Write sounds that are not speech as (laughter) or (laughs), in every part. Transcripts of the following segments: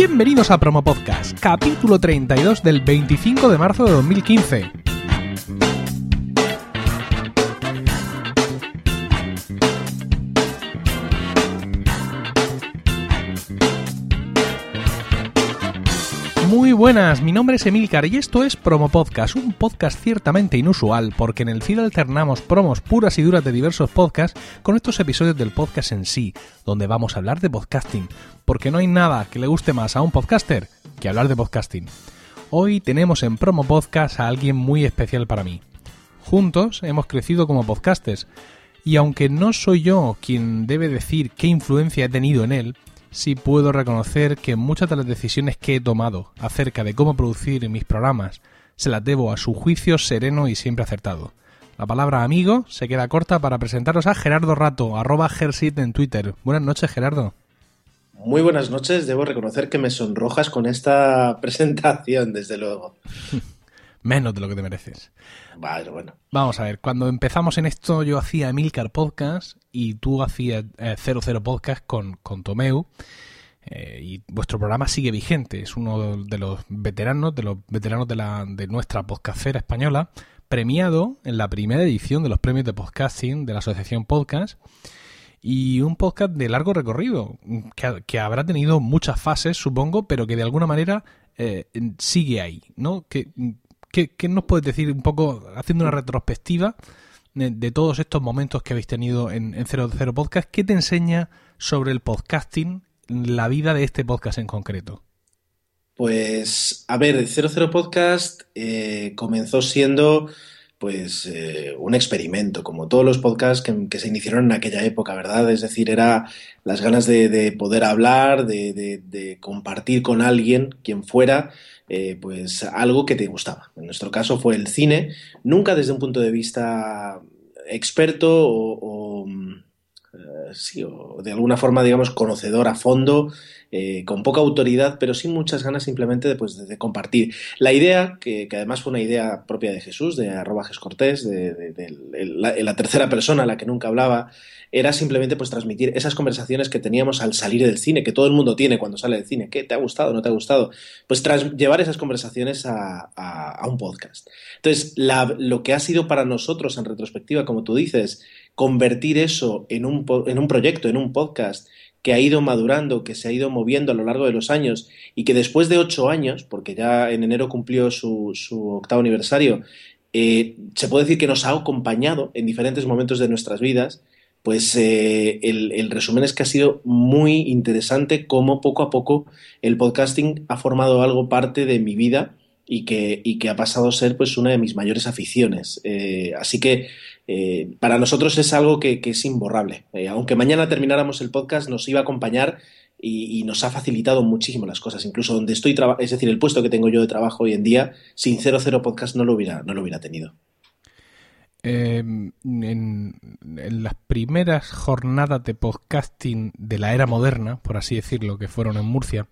Bienvenidos a Promo Podcast, capítulo 32 del 25 de marzo de 2015. Muy buenas, mi nombre es Emilcar y esto es Promo Podcast, un podcast ciertamente inusual porque en el feed alternamos promos puras y duras de diversos podcasts con estos episodios del podcast en sí, donde vamos a hablar de podcasting, porque no hay nada que le guste más a un podcaster que hablar de podcasting. Hoy tenemos en Promo Podcast a alguien muy especial para mí. Juntos hemos crecido como podcasters y aunque no soy yo quien debe decir qué influencia he tenido en él, sí puedo reconocer que muchas de las decisiones que he tomado acerca de cómo producir mis programas se las debo a su juicio sereno y siempre acertado. La palabra amigo se queda corta para presentaros a Gerardo Rato, arroba Gersit en Twitter. Buenas noches, Gerardo. Muy buenas noches, debo reconocer que me sonrojas con esta (laughs) presentación, desde luego. (laughs) Menos de lo que te mereces. Vale, bueno. Vamos a ver, cuando empezamos en esto yo hacía Emilcar Podcast y tú hacías eh, 00 Podcast con, con Tomeu. eh, y vuestro programa sigue vigente. Es uno de los veteranos, de los veteranos de, la, de nuestra podcastera española, premiado en la primera edición de los premios de podcasting de la Asociación Podcast. Y un podcast de largo recorrido, que, que habrá tenido muchas fases, supongo, pero que de alguna manera eh, sigue ahí, ¿no? Que, ¿Qué, ¿Qué, nos puedes decir un poco, haciendo una retrospectiva de, de todos estos momentos que habéis tenido en, en 00 Podcast? ¿Qué te enseña sobre el podcasting, la vida de este podcast en concreto? Pues, a ver, 00 Podcast eh, comenzó siendo pues eh, un experimento, como todos los podcasts que, se iniciaron en aquella época, ¿verdad? Es decir, era las ganas de, de poder hablar, de, compartir con alguien, quien fuera, eh, pues algo que te gustaba. En nuestro caso fue el cine, nunca desde un punto de vista experto o, o eh, sí, o de alguna forma, digamos, conocedor a fondo, eh, con poca autoridad, pero sin muchas ganas simplemente de, pues, de compartir. La idea, que, que, además fue una idea propia de Jesús, de arroba Cortés, de, la, tercera persona, la que nunca hablaba, era simplemente pues transmitir esas conversaciones que teníamos al salir del cine, que todo el mundo tiene cuando sale del cine. ¿Qué te ha gustado? ¿No te ha gustado? Pues tras, llevar esas conversaciones a, un podcast. Entonces, lo que ha sido para nosotros en retrospectiva, como tú dices, convertir eso en un, en un proyecto, en un podcast, que ha ido madurando, que se ha ido moviendo a lo largo de los años y que después de ocho años, porque ya en enero cumplió su, octavo aniversario, eh, se puede decir que nos ha acompañado en diferentes momentos de nuestras vidas, pues eh, el, el, resumen es que ha sido muy interesante cómo poco a poco el podcasting ha formado algo parte de mi vida y que, y que ha pasado a ser pues una de mis mayores aficiones. Eh, así que eh, para nosotros es algo que, que es imborrable. Eh, aunque mañana termináramos el podcast, nos iba a acompañar y, y, nos ha facilitado muchísimo las cosas. Incluso donde estoy, es decir, el puesto que tengo yo de trabajo hoy en día, sin 00 podcast no lo hubiera, no lo hubiera tenido. Eh, en, en, las primeras jornadas de podcasting de la era moderna, por así decirlo, que fueron en Murcia.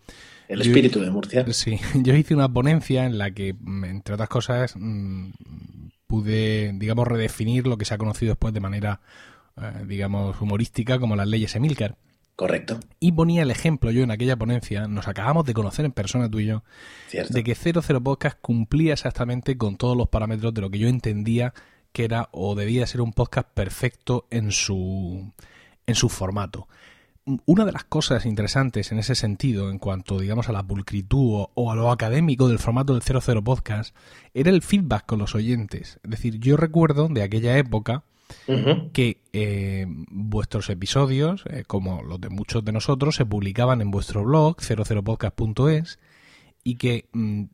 El espíritu yo, de Murcia. Sí, (laughs) yo hice una ponencia en la que, entre otras cosas, mmm, pude, digamos, redefinir lo que se ha conocido después de manera, eh, digamos, humorística como las leyes Emilcar. Correcto. Y ponía el ejemplo yo en aquella ponencia, nos acabamos de conocer en persona tú y yo, Cierto. de que 00 Podcast cumplía exactamente con todos los parámetros de lo que yo entendía que era o debía ser un podcast perfecto en su, en su formato. Una de las cosas interesantes en ese sentido, en cuanto, digamos, a la pulcritud o, a lo académico del formato del 00 Podcast, era el feedback con los oyentes. Es decir, yo recuerdo de aquella época uh -huh. que eh, vuestros episodios, eh, como los de muchos de nosotros, se publicaban en vuestro blog, 00podcast.es, y que mmm,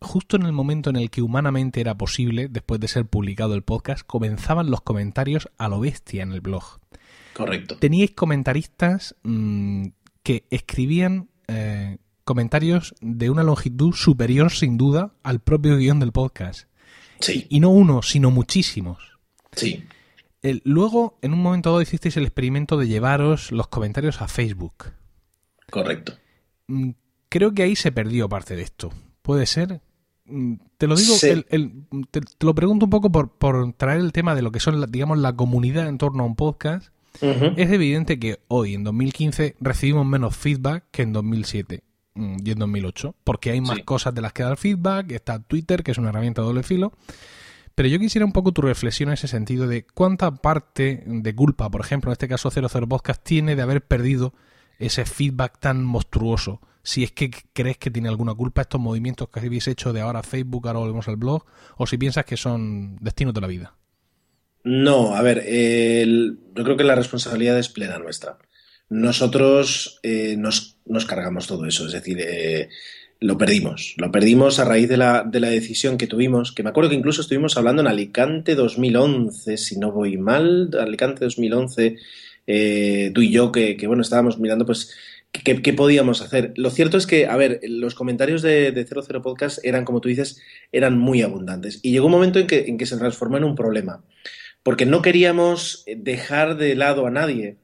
justo en el momento en el que humanamente era posible, después de ser publicado el podcast, comenzaban los comentarios a lo bestia en el blog. Correcto. Teníais comentaristas mmm, que escribían eh, comentarios de una longitud superior, sin duda, al propio guion del podcast. Sí. Y, y no uno, sino muchísimos. Sí. El, luego, en un momento dado, hicisteis el experimento de llevaros los comentarios a Facebook. Correcto. Mm, creo que ahí se perdió parte de esto. ¿Puede ser? Mm, te lo digo, sí. el, el, te, te, lo pregunto un poco por, por, traer el tema de lo que son, digamos, la comunidad en torno a un podcast. Uh -huh. Es evidente que hoy, en 2015, recibimos menos feedback que en 2007. mm, yendo en 1008, porque hay más cosas de las que dar feedback, está Twitter, que es una herramienta de doble filo. Pero yo quisiera un poco tu reflexión en ese sentido de cuánta parte de culpa, por ejemplo, en este caso 00 Podcast, tiene de haber perdido ese feedback tan monstruoso. Si es que crees que tiene alguna culpa estos movimientos que habéis hecho de ahora Facebook, ahora volvemos al blog, o si piensas que son destinos de la vida. No, a ver, yo creo que la responsabilidad es plena nuestra. Nosotros eh, nos, cargamos todo eso, es decir, eh, lo perdimos. Lo perdimos a raíz de la, de la, decisión que tuvimos, que me acuerdo que incluso estuvimos hablando en Alicante 2011, si no voy mal, Alicante 2011, eh, tú y yo, que, bueno, estábamos mirando pues qué, podíamos hacer. Lo cierto es que, a ver, los comentarios de, de 00 Podcast eran, como tú dices, eran muy abundantes. Y llegó un momento en que, en que se transformó en un problema, porque no queríamos dejar de lado a nadie.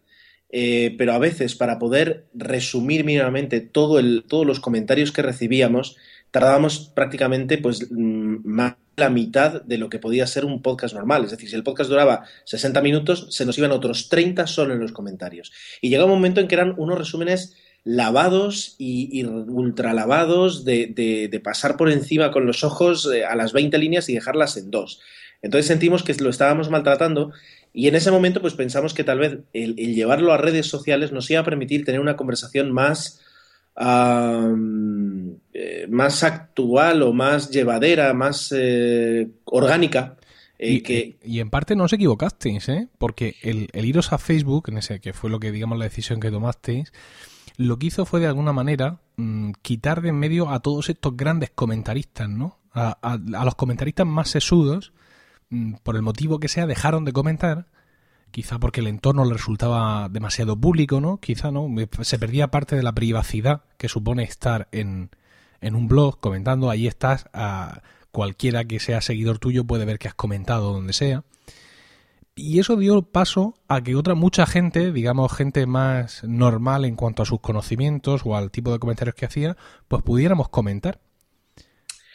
Eh, pero a veces para poder resumir mínimamente todo el, todos los comentarios que recibíamos, tardábamos prácticamente pues mm, más la mitad de lo que podía ser un podcast normal. Es decir, si el podcast duraba 60 minutos, se nos iban otros 30 solo en los comentarios. Y llegaba un momento en que eran unos resúmenes lavados y, ultra lavados de, pasar por encima con los ojos eh, a las 20 líneas y dejarlas en dos. Entonces sentimos que lo estábamos maltratando y en ese momento pues pensamos que tal vez el, llevarlo a redes sociales nos iba a permitir tener una conversación más, eh, más actual o más llevadera, más eh, orgánica. Eh, y, que... y, en parte no os equivocasteis, ¿eh? porque el, el, iros a Facebook, en ese que fue lo que digamos la decisión que tomasteis, lo que hizo fue de alguna manera mm, quitar de en medio a todos estos grandes comentaristas, ¿no? A, a, a los comentaristas más sesudos por el motivo que sea, dejaron de comentar, quizá porque el entorno le resultaba demasiado público, ¿no? Quizá, ¿no? Se perdía parte de la privacidad que supone estar en, en un blog comentando, ahí estás, a cualquiera que sea seguidor tuyo puede ver que has comentado donde sea. Y eso dio paso a que otra mucha gente, digamos gente más normal en cuanto a sus conocimientos o al tipo de comentarios que hacía, pues pudiéramos comentar.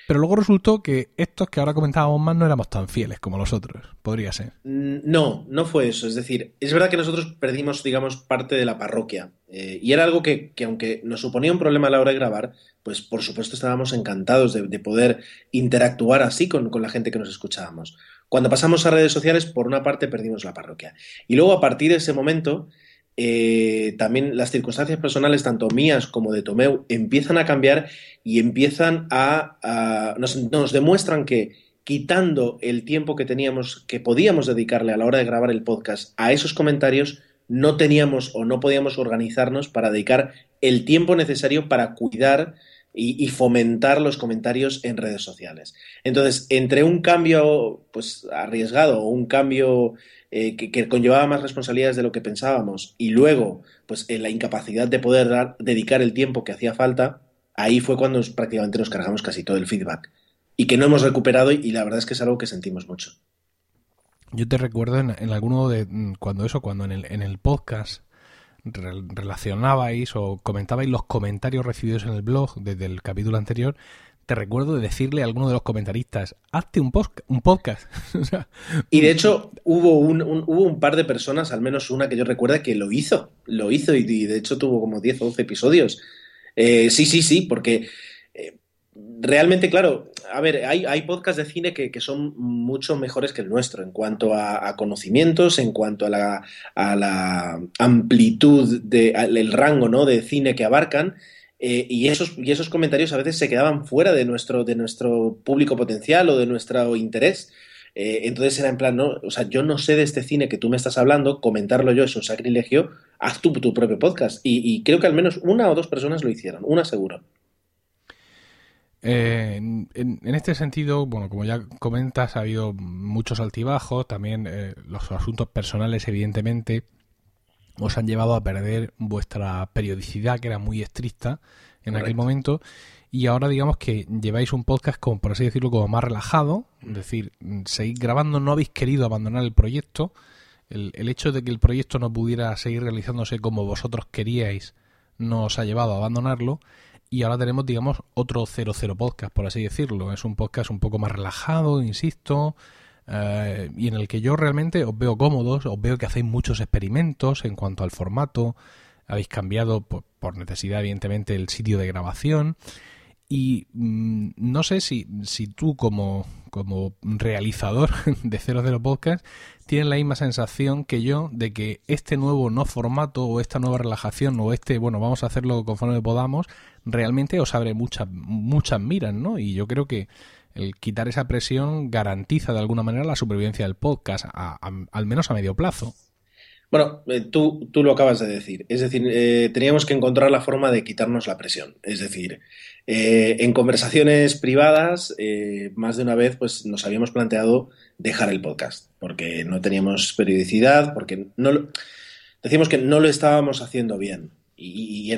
Pero luego resultó que estos que ahora comentábamos más no éramos tan fieles como los otros. Podría ser. Mm, no, no fue eso. Es decir, es verdad que nosotros perdimos, digamos, parte de la parroquia. Eh, y era algo que, aunque nos suponía un problema a la hora de grabar, pues por supuesto estábamos encantados de, poder interactuar así con, con la gente que nos escuchábamos. Cuando pasamos a redes sociales, por una parte perdimos la parroquia. Y luego, a partir de ese momento, eh, también las circunstancias personales, tanto mías como de Tomeu, empiezan a cambiar y empiezan a, nos, demuestran que quitando el tiempo que teníamos, que podíamos dedicarle a la hora de grabar el podcast a esos comentarios, no teníamos o no podíamos organizarnos para dedicar el tiempo necesario para cuidar y, y, fomentar los comentarios en redes sociales. Entonces, entre un cambio pues arriesgado o un cambio eh, que, conllevaba más responsabilidades de lo que pensábamos y luego, pues en la incapacidad de poder dar, dedicar el tiempo que hacía falta, ahí fue cuando prácticamente nos cargamos casi todo el feedback y que no hemos recuperado y, la verdad es que es algo que sentimos mucho. Yo te recuerdo en, alguno de mm, cuando eso, cuando en el, en el podcast relacionabais o comentabais los comentarios recibidos en el blog desde el capítulo anterior, te recuerdo de decirle a alguno de los comentaristas, hazte un, un podcast. (laughs) y de hecho hubo un, hubo un par de personas, al menos una que yo recuerda, que lo hizo, lo hizo y, de hecho tuvo como 10 o 12 episodios. Eh, sí, sí, sí, porque eh, realmente, claro, a ver, hay, hay podcasts de cine que, son mucho mejores que el nuestro en cuanto a, conocimientos, en cuanto a la, a la amplitud, de, el rango ¿no? de cine que abarcan eh, y, esos, y esos comentarios a veces se quedaban fuera de nuestro, de nuestro público potencial o de nuestro interés. Eh, entonces era en plan, no, o sea, yo no sé de este cine que tú me estás hablando, comentarlo yo es un sacrilegio, haz tu, propio podcast. Y, creo que al menos una o dos personas lo hicieron, una seguro. Eh, en, este sentido, bueno, como ya comentas, ha habido muchos altibajos, también los asuntos personales, evidentemente, os han llevado a perder vuestra periodicidad, que era muy estricta en aquel momento, y ahora digamos que lleváis un podcast como, por así decirlo, como más relajado, es decir, seguís grabando, no habéis querido abandonar el proyecto, el, el hecho de que el proyecto no pudiera seguir realizándose como vosotros queríais no os ha llevado a abandonarlo, y ahora tenemos, digamos, otro 00 podcast, por así decirlo. Es un podcast un poco más relajado, insisto, eh, y en el que yo realmente os veo cómodos, os veo que hacéis muchos experimentos en cuanto al formato, habéis cambiado por, necesidad, evidentemente, el sitio de grabación. Y mm, no sé si, si tú como, como realizador (laughs) de 00 Podcast tienes la misma sensación que yo de que este nuevo no formato o esta nueva relajación o este, bueno, vamos a hacerlo conforme podamos, realmente os abre muchas, muchas miras, ¿no? Y yo creo que el quitar esa presión garantiza de alguna manera la supervivencia del podcast, al menos a medio plazo. Bueno, eh, tú, tú, lo acabas de decir. Es decir, eh, teníamos que encontrar la forma de quitarnos la presión. Es decir, eh, en conversaciones privadas, más de una vez, pues nos habíamos planteado dejar el podcast, porque no teníamos periodicidad, porque no decíamos que no lo estábamos haciendo bien. Y,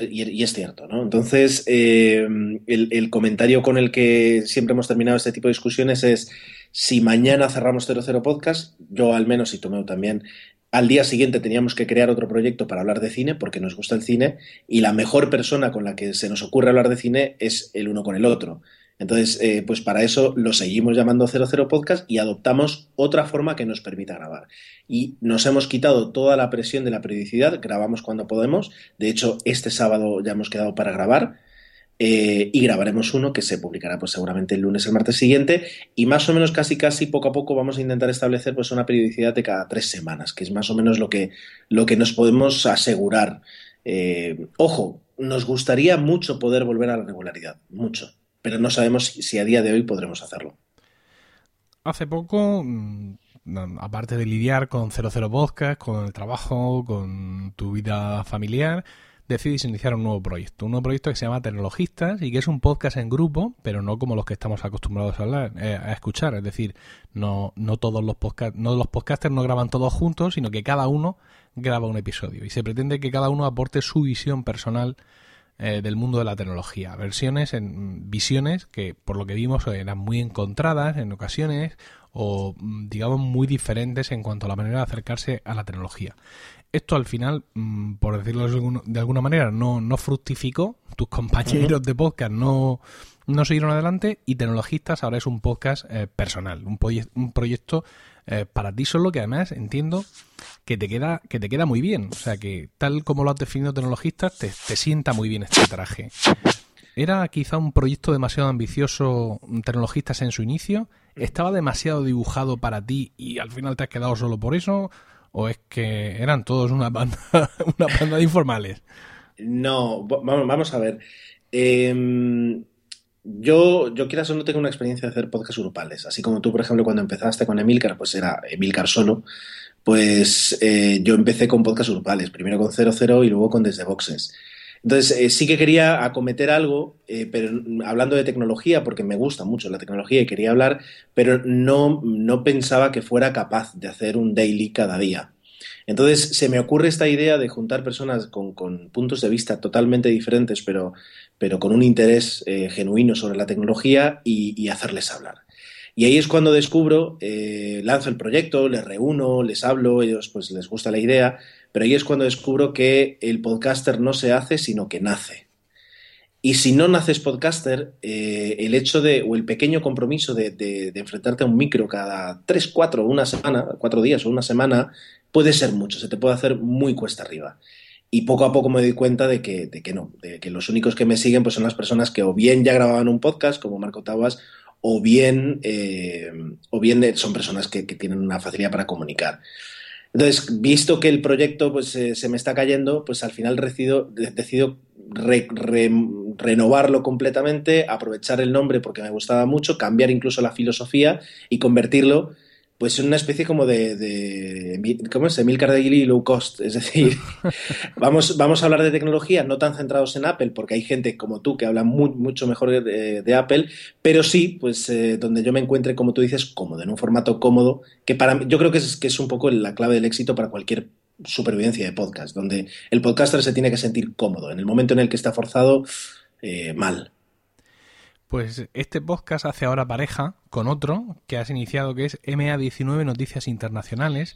es cierto, ¿no? Entonces, el, el, comentario con el que siempre hemos terminado este tipo de discusiones es, si mañana cerramos 00 Podcast, yo al menos y Tomeo también, al día siguiente teníamos que crear otro proyecto para hablar de cine, porque nos gusta el cine, y la mejor persona con la que se nos ocurre hablar de cine es el uno con el otro. Entonces, eh, pues para eso lo seguimos llamando 00 Podcast y adoptamos otra forma que nos permita grabar. Y nos hemos quitado toda la presión de la periodicidad, grabamos cuando podemos. De hecho, este sábado ya hemos quedado para grabar. Eh, y grabaremos uno que se publicará pues seguramente el lunes el martes siguiente y más o menos casi casi poco a poco vamos a intentar establecer pues una periodicidad de cada tres semanas que es más o menos lo que, lo que nos podemos asegurar eh, ojo nos gustaría mucho poder volver a la regularidad mucho pero no sabemos si a día de hoy podremos hacerlo hace poco mm, aparte de lidiar con 00 Podcast con el trabajo con tu vida familiar decidís iniciar un nuevo proyecto. Un nuevo proyecto que se llama Tecnologistas y que es un podcast en grupo, pero no como los que estamos acostumbrados a hablar, eh, a escuchar. Es decir, no, no todos los podcast, no los podcasters no graban todos juntos, sino que cada uno graba un episodio. Y se pretende que cada uno aporte su visión personal eh, del mundo de la tecnología. Versiones en visiones que, por lo que vimos, eran muy encontradas en ocasiones o digamos muy diferentes en cuanto a la manera de acercarse a la tecnología esto al final, mm, por decirlo de alguna manera, no, no fructificó. Tus (laughs) compañeros de podcast no, no siguieron adelante y Tecnologistas ahora es un podcast eh, personal, un, un proyecto eh, para ti solo que además entiendo que te queda que te queda muy bien. O sea que tal como lo has definido Tecnologistas, te, te sienta muy bien este traje. ¿Era quizá un proyecto demasiado ambicioso Tecnologistas en su inicio? ¿Estaba demasiado dibujado para ti y al final te has quedado solo por eso? o es que eran todos una banda, (laughs) una banda de informales? No, vamos, a ver. Em, yo, yo quieras o no tengo una experiencia de hacer podcasts grupales. Así como tú, por ejemplo, cuando empezaste con Emilcar, pues era Emilcar solo. Pues eh, yo empecé con podcasts grupales, primero con 00 y luego con Desde Boxes. Entonces, eh, sí que quería acometer algo, eh, pero hablando de tecnología, porque me gusta mucho la tecnología y quería hablar, pero no, no pensaba que fuera capaz de hacer un daily cada día. Entonces, se me ocurre esta idea de juntar personas con, puntos de vista totalmente diferentes, pero, pero con un interés eh, genuino sobre la tecnología y, hacerles hablar. Y ahí es cuando descubro, lanzo el proyecto, les reúno, les hablo, ellos pues les gusta la idea pero ahí es cuando descubro que el podcaster no se hace, sino que nace. Y si no naces podcaster, eh, el hecho de, o el pequeño compromiso de, enfrentarte a un micro cada tres, cuatro, una semana, cuatro días o una semana, puede ser mucho, se te puede hacer muy cuesta arriba. Y poco a poco me doy cuenta de que, de que no, de que los únicos que me siguen pues son las personas que o bien ya grababan un podcast, como Marco Tawas, o bien, eh, o bien son personas que, tienen una facilidad para comunicar. Entonces, visto que el proyecto pues, eh, se me está cayendo, pues al final decido renovarlo completamente, aprovechar el nombre porque me gustaba mucho, cambiar incluso la filosofía y convertirlo pues es una especie como de, de ¿cómo es? Emil Carnegie low cost, es decir, (laughs) vamos, vamos a hablar de tecnología no tan centrados en Apple, porque hay gente como tú que habla mucho mejor de, Apple, pero sí, pues eh, donde yo me encuentre, como tú dices, cómodo, en un formato cómodo, que para mí, yo creo que es, que es un poco la clave del éxito para cualquier supervivencia de podcast, donde el podcaster se tiene que sentir cómodo, en el momento en el que está forzado, eh, mal. Pues este podcast hace ahora pareja con otro que has iniciado que es MA19 Noticias Internacionales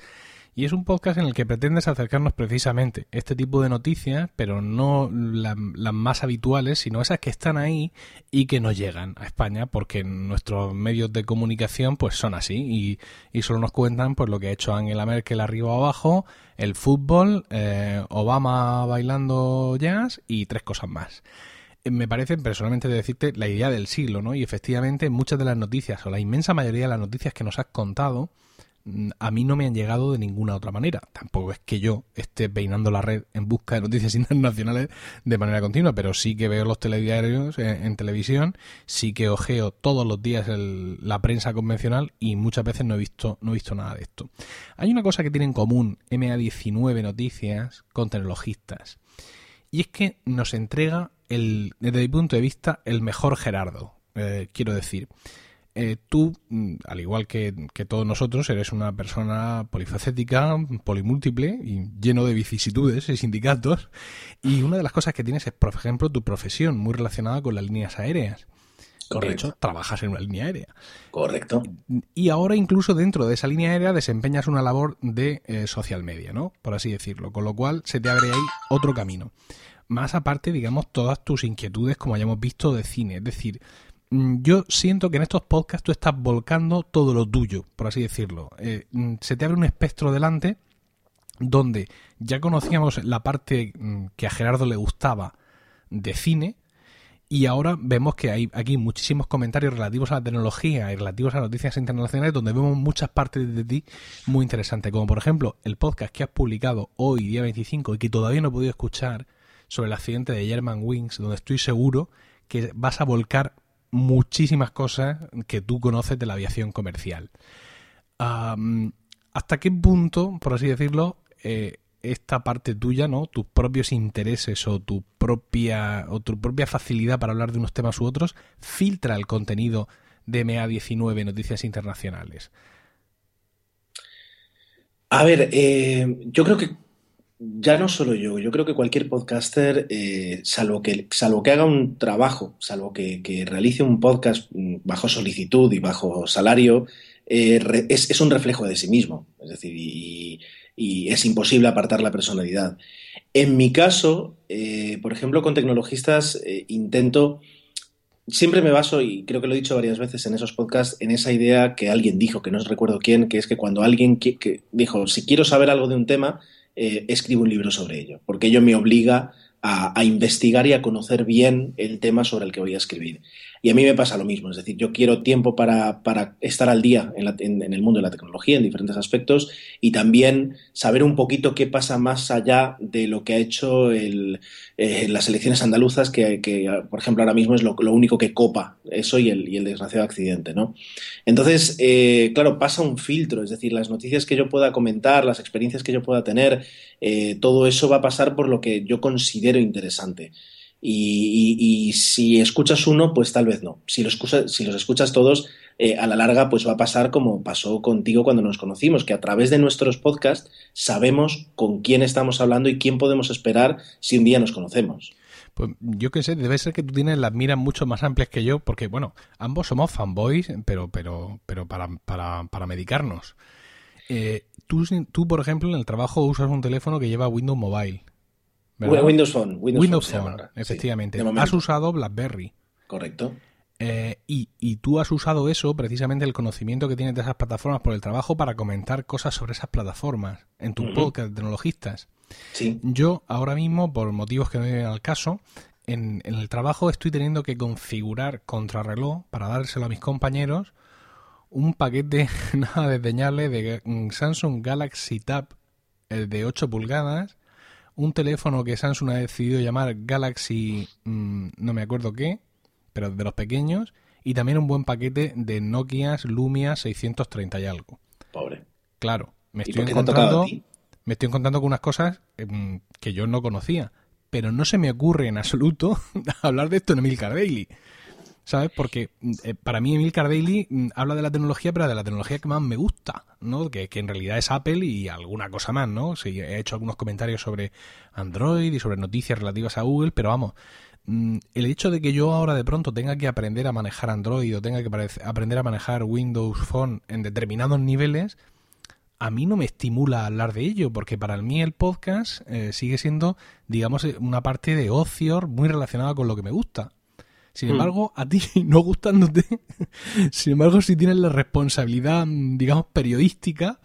y es un podcast en el que pretendes acercarnos precisamente este tipo de noticias, pero no las más habituales, sino esas que están ahí y que no llegan a España porque nuestros medios de comunicación pues son así y, solo nos cuentan pues lo que ha hecho Angela Merkel arriba o abajo, el fútbol, eh, Obama bailando jazz y tres cosas más me parece personalmente de decirte la idea del siglo, ¿no? Y efectivamente muchas de las noticias o la inmensa mayoría de las noticias que nos has contado Mm, a mí no me han llegado de ninguna otra manera. Tampoco es que yo esté peinando la red en busca de noticias (laughs) internacionales de manera continua, pero sí que veo los telediarios en, televisión, sí que ojeo todos los días la prensa convencional y muchas veces no he visto no he visto nada de esto. Hay una cosa que tiene en común MA19 Noticias con tecnologistas y es que nos entrega el, desde mi punto de vista el mejor Gerardo. Eh, quiero decir, eh, tú, mm, al igual que, todos nosotros, eres una persona polifacética, polimúltiple y lleno de vicisitudes y sindicatos. Y una de las cosas que tienes es, por ejemplo, tu profesión muy relacionada con las líneas aéreas. Correcto. De hecho, trabajas en una línea aérea. Correcto. Y ahora incluso dentro de esa línea aérea desempeñas una labor de eh, social media, ¿no? Por así decirlo. Con lo cual se te abre ahí otro camino. Más aparte, digamos, todas tus inquietudes, como hayamos visto, de cine. Es decir, Mm, yo siento que en estos podcasts tú estás volcando todo lo tuyo, por así decirlo. Eh, mm, se te abre un espectro delante donde ya conocíamos la parte mm, que a Gerardo le gustaba de cine y ahora vemos que hay aquí muchísimos comentarios relativos a la tecnología y relativos a noticias internacionales donde vemos muchas partes de ti muy interesantes, como por ejemplo el podcast que has publicado hoy, día 25, y que todavía no he podido escuchar sobre el accidente de German Wings, donde estoy seguro que vas a volcar muchísimas cosas que tú conoces de la aviación comercial. ¿Hasta qué punto, por así decirlo, eh, esta parte tuya, ¿no? Tus propios intereses o tu propia o tu propia facilidad para hablar de unos temas u otros filtra el contenido de MA19 Noticias Internacionales. A ver, eh, yo creo que ya no solo yo, yo creo que cualquier podcaster, eh, salvo, que, salvo que haga un trabajo, salvo que, realice un podcast mm, bajo solicitud y bajo salario, eh, es, un reflejo de sí mismo. Es decir, y, es imposible apartar la personalidad. En mi caso, eh, por ejemplo, con tecnologistas intento siempre me baso, y creo que lo he dicho varias veces en esos podcasts, en esa idea que alguien dijo, que no recuerdo quién, que es que cuando alguien que dijo, si quiero saber algo de un tema, eh, escribo un libro sobre ello, porque ello me obliga a, investigar y a conocer bien el tema sobre el que voy a escribir. Y a mí me pasa lo mismo, es decir, yo quiero tiempo para, estar al día en, el mundo de la tecnología, en diferentes aspectos, y también saber un poquito qué pasa más allá de lo que ha hecho el, eh, las elecciones andaluzas, que, por ejemplo, ahora mismo es lo, único que copa eso y el, y el desgraciado accidente. ¿no? Entonces, eh, claro, pasa un filtro, es decir, las noticias que yo pueda comentar, las experiencias que yo pueda tener, eh, todo eso va a pasar por lo que yo considero interesante. Y, si escuchas uno, pues tal vez no. Si los, si los escuchas todos, eh, a la larga, pues va a pasar como pasó contigo cuando nos conocimos, que a través de nuestros podcasts sabemos con quién estamos hablando y quién podemos esperar si un día nos conocemos. Pues yo qué sé, debe ser que tú tienes las miras mucho más amplias que yo, porque bueno, ambos somos fanboys, pero, pero, pero para, para, para medicarnos. Eh, tú, tú, por ejemplo, en el trabajo usas un teléfono que lleva Windows Mobile. Windows Phone. Windows, Phone, efectivamente. has usado BlackBerry. Correcto. Eh, y, tú has usado eso, precisamente el conocimiento que tienes de esas plataformas por el trabajo, para comentar cosas sobre esas plataformas en tu podcast de tecnologistas. Sí. Yo ahora mismo, por motivos que no vienen al caso, en, el trabajo estoy teniendo que configurar contrarreloj para dárselo a mis compañeros un paquete (laughs) nada desdeñable de Samsung Galaxy Tab el de 8 pulgadas un teléfono que Samsung ha decidido llamar Galaxy, mm, no me acuerdo qué, pero de los pequeños, y también un buen paquete de Nokia Lumia 630 y algo. Pobre. Claro, me estoy encontrando me estoy encontrando con unas cosas em, que yo no conocía, pero no se me ocurre en absoluto (laughs) hablar de esto en Emilcar Daily. ¿Sabes? Porque eh, para mí Emil Cardelli mm, habla de la tecnología, pero de la tecnología que más me gusta, ¿no? Que, en realidad es Apple y alguna cosa más, ¿no? Sí, he hecho algunos comentarios sobre Android y sobre noticias relativas a Google, pero vamos, mm, el hecho de que yo ahora de pronto tenga que aprender a manejar Android o tenga que aprender a manejar Windows Phone en determinados niveles, a mí no me estimula hablar de ello, porque para mí el podcast eh, sigue siendo, digamos, una parte de ocio muy relacionada con lo que me gusta. Sin hmm. embargo, a ti, (laughs) no gustándote, sin embargo, si tienes la responsabilidad, digamos, periodística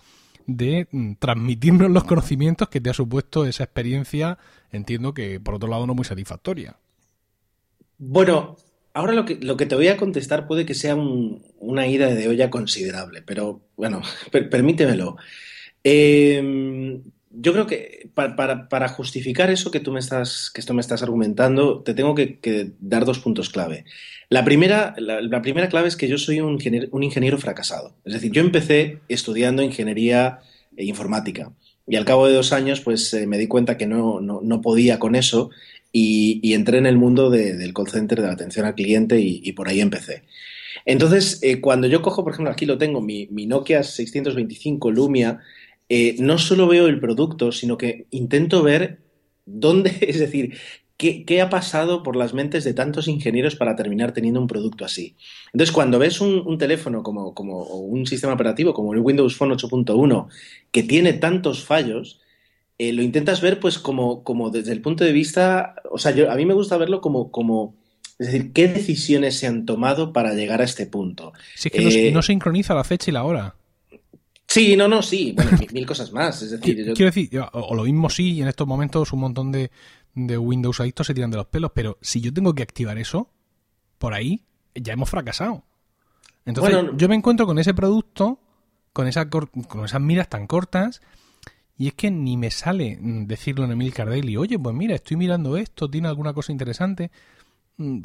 de mm, transmitirnos los conocimientos que te ha supuesto esa experiencia, entiendo que por otro lado no muy satisfactoria. Bueno, ahora lo que, lo que te voy a contestar puede que sea una ida de olla considerable, pero bueno, (laughs) permítemelo. Eh, yo creo que para, justificar eso que tú me estás, que esto me estás argumentando, te tengo que, dar dos puntos clave. La primera, la, primera clave es que yo soy un ingeniero, un ingeniero, fracasado. Es decir, yo empecé estudiando ingeniería e informática y al cabo de dos años pues eh, me di cuenta que no, no, podía con eso y, entré en el mundo del call center, de la atención al cliente y, por ahí empecé. Entonces, eh, cuando yo cojo, por ejemplo, aquí lo tengo, mi, mi Nokia 625 Lumia, eh, no solo veo el producto, sino que intento ver dónde, (laughs) es decir, qué, ha pasado por las mentes de tantos ingenieros para terminar teniendo un producto así. Entonces, cuando ves un, teléfono como, como un sistema operativo como el Windows Phone 8.1 que tiene tantos fallos, eh, lo intentas ver pues como, como desde el punto de vista, o sea, yo, a mí me gusta verlo como, como es decir, ¿qué decisiones se han tomado para llegar a este punto? Sí, que no, eh, no, sincroniza la fecha y la hora. Sí, no, no, sí. Bueno, mil, cosas más. Es decir, Quiero decir, o, lo mismo sí, y en estos momentos un montón de, Windows adictos se tiran de los pelos, pero si yo tengo que activar eso, por ahí, ya hemos fracasado. Entonces, yo me encuentro con ese producto, con, esa, con esas miras tan cortas, y es que ni me sale decirlo en Emil Cardelli, oye, pues mira, estoy mirando esto, tiene alguna cosa interesante. Mm,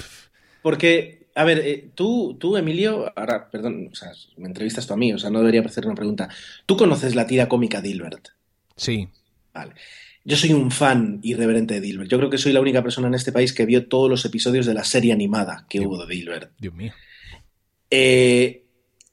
Porque a ver, eh, tú, tú, Emilio, ahora, perdón, o sea, me entrevistas tú a mí, o sea, no debería hacer una pregunta. ¿Tú conoces la tira cómica Dilbert? Sí. Vale. Yo soy un fan irreverente de Dilbert. Yo creo que soy la única persona en este país que vio todos los episodios de la serie animada que hubo de Dilbert. Dios mío. Eh,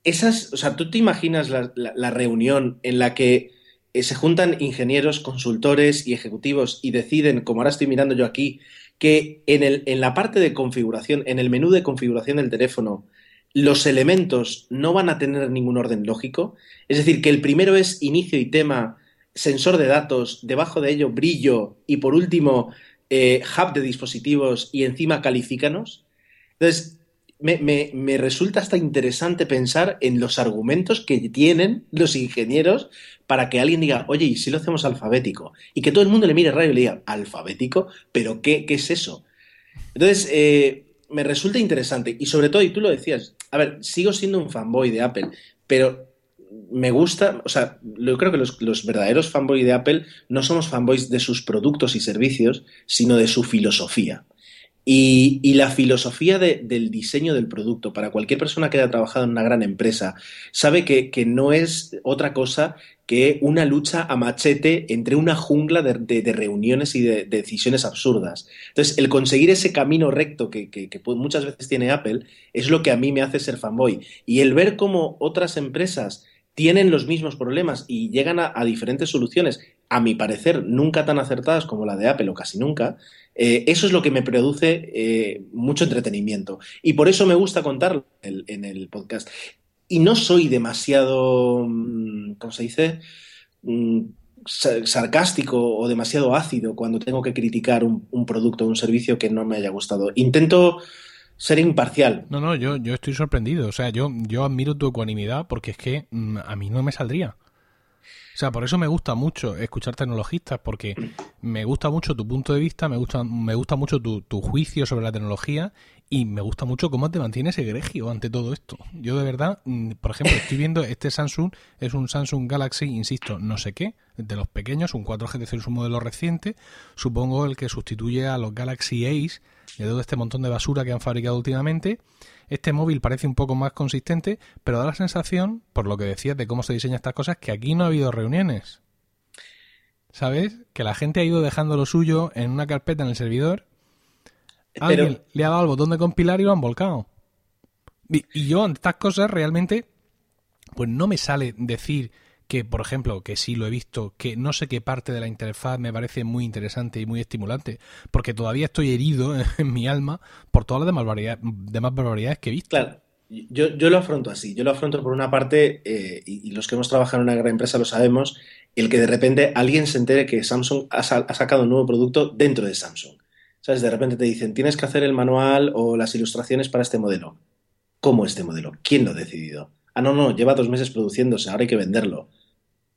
esas, o sea, ¿tú te imaginas la, reunión en la que eh, se juntan ingenieros, consultores y ejecutivos y deciden, como ahora estoy mirando yo aquí, que en, el, en la parte de configuración, en el menú de configuración del teléfono, los elementos no van a tener ningún orden lógico. Es decir, que el primero es inicio y tema, sensor de datos, debajo de ello brillo y por último eh, hub de dispositivos y encima califícanos. Entonces, me, resulta hasta interesante pensar en los argumentos que tienen los ingenieros para que alguien diga, oye, ¿y si lo hacemos alfabético? Y que todo el mundo le mire raro y le diga, ¿alfabético? ¿Pero qué, qué es eso? Entonces, eh, me resulta interesante. Y sobre todo, y tú lo decías, a ver, sigo siendo un fanboy de Apple, pero me gusta, o sea, yo creo que los, los verdaderos fanboys de Apple no somos fanboys de sus productos y servicios, sino de su filosofía. Y, la filosofía del diseño del producto, para cualquier persona que haya trabajado en una gran empresa, sabe que, no es otra cosa que una lucha a machete entre una jungla de, reuniones y de, decisiones absurdas. Entonces, el conseguir ese camino recto que, muchas veces tiene Apple es lo que a mí me hace ser fanboy. Y el ver cómo otras empresas tienen los mismos problemas y llegan a, diferentes soluciones, a mi parecer, nunca tan acertadas como la de Apple o casi nunca, eh, eso es lo que me produce eh, mucho entretenimiento. Y por eso me gusta contarlo en, el podcast. Y no soy demasiado, mm, ¿cómo se dice? Mm, sarcástico o demasiado ácido cuando tengo que criticar un, un producto o un servicio que no me haya gustado. Intento ser imparcial. No, no, yo, yo estoy sorprendido. O sea, yo, yo admiro tu ecuanimidad porque es que mm, a mí no me saldría. O sea, por eso me gusta mucho escuchar tecnologistas, porque me gusta mucho tu punto de vista, me gusta, me gusta mucho tu, tu juicio sobre la tecnología y me gusta mucho cómo te mantienes egregio ante todo esto. Yo de verdad, mm, por ejemplo, estoy viendo este Samsung, es un Samsung Galaxy, insisto, no sé qué, de los pequeños, un 4G de es un modelo reciente, supongo el que sustituye a los Galaxy Ace de todo este montón de basura que han fabricado últimamente. Este móvil parece un poco más consistente, pero da la sensación, por lo que decías de cómo se diseñan estas cosas, que aquí no ha habido reuniones. ¿Sabes? Que la gente ha ido dejando lo suyo en una carpeta en el servidor. Alguien le ha dado al botón de compilar y lo han volcado. Y, yo ante estas cosas realmente, pues no me sale decir que, por ejemplo, que sí lo he visto, que no sé qué parte de la interfaz me parece muy interesante y muy estimulante, porque todavía estoy herido (laughs) en, mi alma por todas las demás barbaridades, que he visto. Claro. Yo, lo afronto así. Yo lo afronto por una parte, eh, y, los que hemos trabajado en una gran empresa lo sabemos, el que de repente alguien se entere que Samsung ha, ha, sacado un nuevo producto dentro de Samsung. ¿Sabes? De repente te dicen, tienes que hacer el manual o las ilustraciones para este modelo. ¿Cómo este modelo? ¿Quién lo ha decidido? Ah, no, no, lleva dos meses produciéndose, ahora hay que venderlo.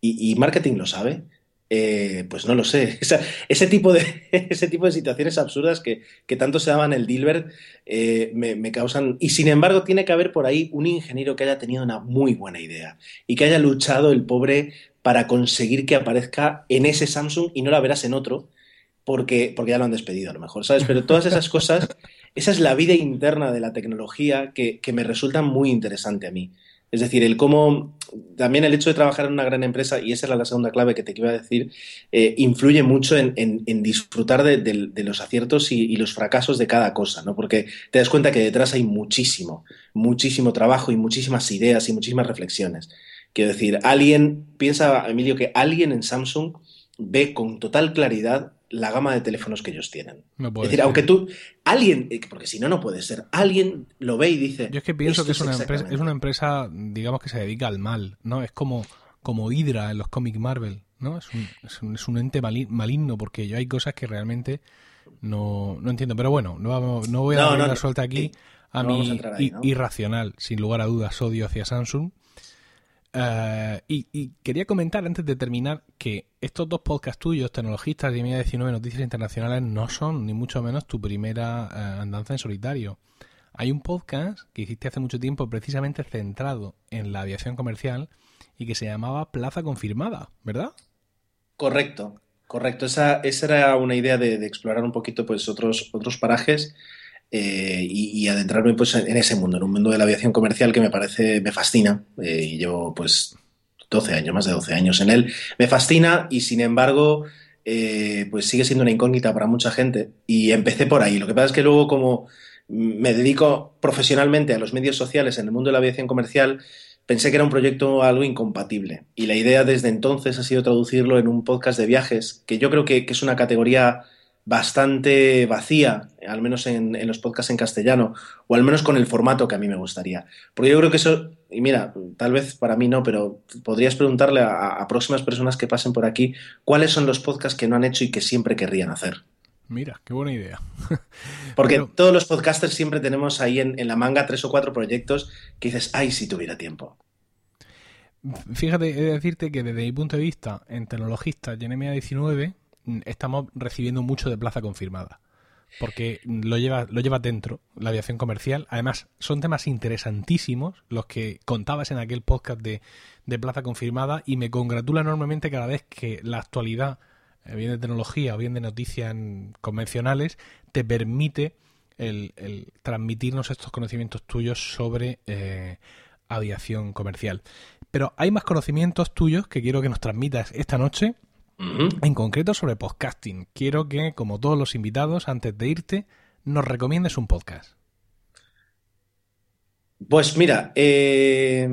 ¿Y, marketing lo sabe? Eh, pues no lo sé. (laughs) ese, tipo de, (laughs) ese tipo de situaciones absurdas que, tanto se daban el Dilbert eh, me, me, causan... Y sin embargo tiene que haber por ahí un ingeniero que haya tenido una muy buena idea y que haya luchado el pobre para conseguir que aparezca en ese Samsung y no la verás en otro porque, porque ya lo han despedido a lo mejor, ¿sabes? Pero todas esas cosas, (laughs) esa es la vida interna de la tecnología que, me resulta muy interesante a mí. Es decir, el cómo, también el hecho de trabajar en una gran empresa, y esa era la segunda clave que te iba a decir, eh, influye mucho en, disfrutar de, los aciertos y, los fracasos de cada cosa, ¿no? Porque te das cuenta que detrás hay muchísimo, muchísimo trabajo y muchísimas ideas y muchísimas reflexiones. Quiero decir, alguien, piensa, Emilio, que alguien en Samsung ve con total claridad la gama de teléfonos que ellos tienen. es decir, aunque tú, alguien, eh, porque si no, no puede ser, alguien lo ve y dice... Yo es que pienso que es una, empresa, es una empresa, digamos, que se dedica al mal, ¿no? Es como, como Hydra en los cómics Marvel, ¿no? Es un, es un, ente maligno, porque yo hay cosas que realmente no, no entiendo. Pero bueno, no, vamos, no voy a dar una suelta aquí a mi irracional, sin lugar a dudas, odio hacia Samsung. Eh, y, quería comentar antes de terminar que estos dos podcasts tuyos, Tecnologistas y Media 19 Noticias Internacionales, no son ni mucho menos tu primera eh, andanza en solitario. Hay un podcast que hiciste hace mucho tiempo precisamente centrado en la aviación comercial y que se llamaba Plaza Confirmada, ¿verdad? Correcto, correcto. Esa, esa era una idea de, de, explorar un poquito pues otros, otros parajes eh, y, adentrarme pues en ese mundo, en un mundo de la aviación comercial que me parece, me fascina eh, y llevo pues 12 años, más de 12 años en él. Me fascina y sin embargo eh, pues sigue siendo una incógnita para mucha gente y empecé por ahí. Lo que pasa es que luego como me dedico profesionalmente a los medios sociales en el mundo de la aviación comercial, pensé que era un proyecto algo incompatible. Y la idea desde entonces ha sido traducirlo en un podcast de viajes, que yo creo que, que es una categoría bastante vacía, al menos en, los podcasts en castellano, o al menos con el formato que a mí me gustaría. Porque yo creo que eso, y mira, tal vez para mí no, pero podrías preguntarle a, próximas personas que pasen por aquí cuáles son los podcasts que no han hecho y que siempre querrían hacer. Mira, qué buena idea. (laughs) Porque todos los podcasters siempre tenemos ahí en, en, la manga tres o cuatro proyectos que dices, ay, si tuviera tiempo. Fíjate, he de decirte que desde mi punto de vista, en Tecnologista y en MA19, estamos recibiendo mucho de plaza confirmada. Porque lo lleva, lo lleva dentro, la aviación comercial. Además, son temas interesantísimos los que contabas en aquel podcast de, plaza confirmada y me congratula enormemente cada vez que la actualidad, eh, bien de tecnología o bien de noticias convencionales, te permite el, transmitirnos estos conocimientos tuyos sobre eh, aviación comercial. Pero hay más conocimientos tuyos que quiero que nos transmitas esta noche en concreto sobre podcasting. Quiero que, como todos los invitados, antes de irte, nos recomiendes un podcast. Pues mira, eh,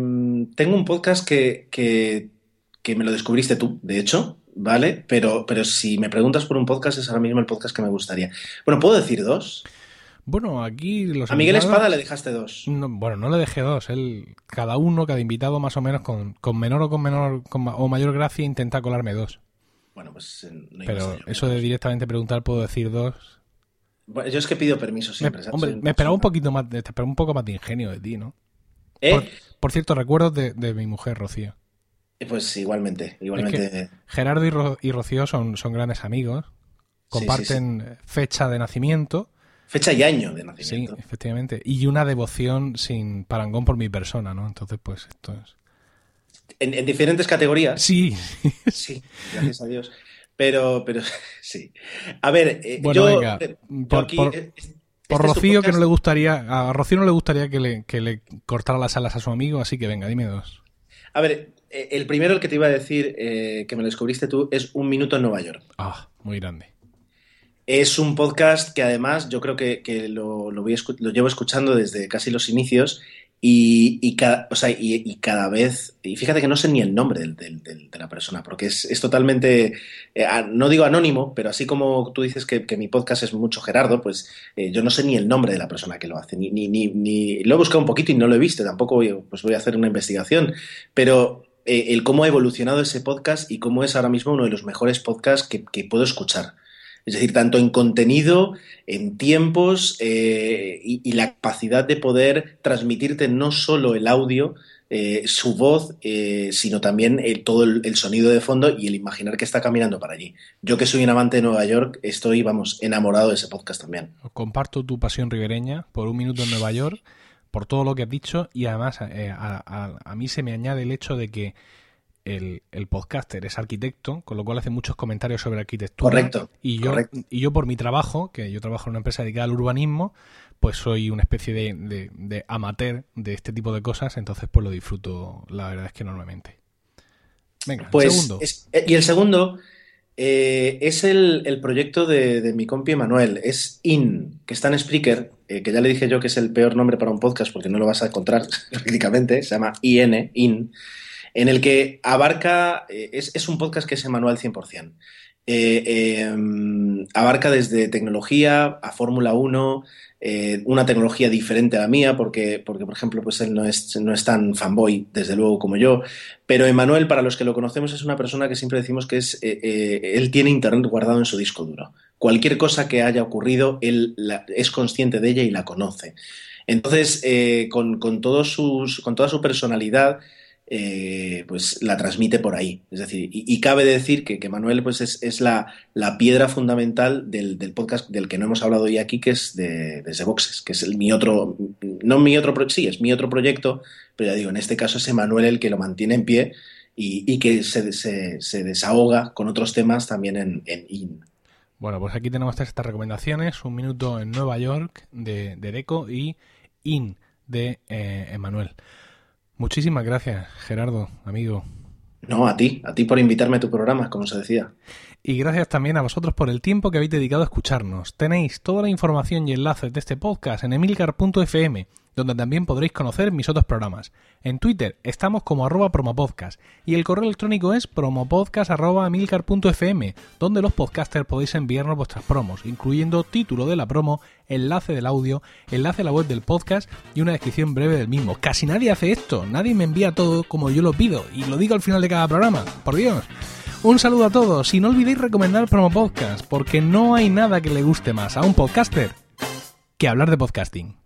tengo un podcast que, que, me lo descubriste tú, de hecho, ¿vale? Pero, pero si me preguntas por un podcast, es ahora mismo el podcast que me gustaría. Bueno, ¿puedo decir dos? Bueno, aquí los A Miguel Espada le dejaste dos. bueno, no le dejé dos. Él, cada uno, cada invitado más o menos con, menor o con menor o mayor gracia intenta colarme dos. Bueno, pues eh, Pero eso de directamente preguntar, ¿puedo decir dos? yo es que pido permiso siempre. Me, hombre, me esperaba un poquito más, de, un poco más de ingenio de ti, ¿no? ¿Eh? Por, cierto, recuerdos de, mi mujer, Rocío. Eh, pues igualmente, igualmente. Gerardo y, Rocío son, son grandes amigos. Comparten fecha de nacimiento. Fecha y año de nacimiento. Sí, efectivamente. Y una devoción sin parangón por mi persona, ¿no? Entonces, pues esto es. En, diferentes categorías. Sí. Sí, gracias a Dios. Pero, pero (laughs) sí. A ver, eh, bueno, yo, venga, eh, por, eh, este Rocío que no le gustaría, a Rocío no le gustaría que le, que le cortara las alas a su amigo, así que venga, dime dos. A ver, el primero, el que te iba a decir, que me lo descubriste tú, es Un Minuto en Nueva York. Ah, muy grande. Es un podcast que además yo creo que, lo, lo, voy lo llevo escuchando desde casi los inicios Y, cada, o sea, y, cada vez, y fíjate que no sé ni el nombre de la persona, porque es, totalmente, eh, no digo anónimo, pero así como tú dices que, mi podcast es mucho Gerardo, pues eh, yo no sé ni el nombre de la persona que lo hace, ni, ni, ni, lo he buscado un poquito y no lo he visto, tampoco voy, pues voy a hacer una investigación, pero eh, el cómo ha evolucionado ese podcast y cómo es ahora mismo uno de los mejores podcasts que, que puedo escuchar. Es decir, tanto en contenido, en tiempos eh, y, la capacidad de poder transmitirte no solo el audio, eh, su voz, eh, sino también todo el, sonido de fondo y el imaginar que está caminando para allí. Yo que soy un amante de Nueva York, estoy, vamos, enamorado de ese podcast también. Comparto tu pasión ribereña por un minuto en Nueva York, por todo lo que has dicho y además a mí se me añade el hecho de que el, podcaster es arquitecto, con lo cual hace muchos comentarios sobre arquitectura. Correcto. Y yo, Y yo por mi trabajo, que yo trabajo en una empresa dedicada al urbanismo, pues soy una especie de, amateur de este tipo de cosas, entonces pues lo disfruto, la verdad es que enormemente. Venga, pues segundo. Eh, y el segundo eh, es el, proyecto de, mi compi Manuel, es IN, que está en Spreaker, eh, que ya le dije yo que es el peor nombre para un podcast porque no lo vas a encontrar (laughs) prácticamente, se llama IN, IN en el que abarca, eh, es, un podcast que es manual 100%. Eh, em, abarca desde tecnología a Fórmula 1, eh, una tecnología diferente a la mía, porque, porque por ejemplo, pues él no es, no es tan fanboy, desde luego, como yo. Pero Emanuel, para los que lo conocemos, es una persona que siempre decimos que es, él tiene Internet guardado en su disco duro. Cualquier cosa que haya ocurrido, él es consciente de ella y la conoce. Entonces, con, con, todos sus, con toda su personalidad, eh, pues la transmite por ahí. Es decir, y, cabe decir que, Manuel pues es, la, piedra fundamental del, podcast del que no hemos hablado hoy aquí, que es de, de Boxes, que es mi otro, no mi otro, sí, es mi otro proyecto, pero ya digo, en este caso es Manuel el que lo mantiene en pie y, que se, desahoga con otros temas también en, IN. Bueno, pues aquí tenemos estas recomendaciones, Un Minuto en Nueva York de, de Deco y IN de eh, Emanuel. Muchísimas gracias, Gerardo, amigo. No, a ti, a ti por invitarme a tu programa, como se decía. Y gracias también a vosotros por el tiempo que habéis dedicado a escucharnos. Tenéis toda la información y enlaces de este podcast en emilcar.fm donde también podréis conocer mis otros programas. En Twitter estamos como arroba promopodcast y el correo electrónico es promopodcast.milcar.fm, donde los podcasters podéis enviarnos vuestras promos, incluyendo título de la promo, enlace del audio, enlace a la web del podcast y una descripción breve del mismo. Casi nadie hace esto, nadie me envía todo como yo lo pido y lo digo al final de cada programa, por Dios. Un saludo a todos y no olvidéis recomendar Promo Podcast, porque no hay nada que le guste más a un podcaster que hablar de podcasting.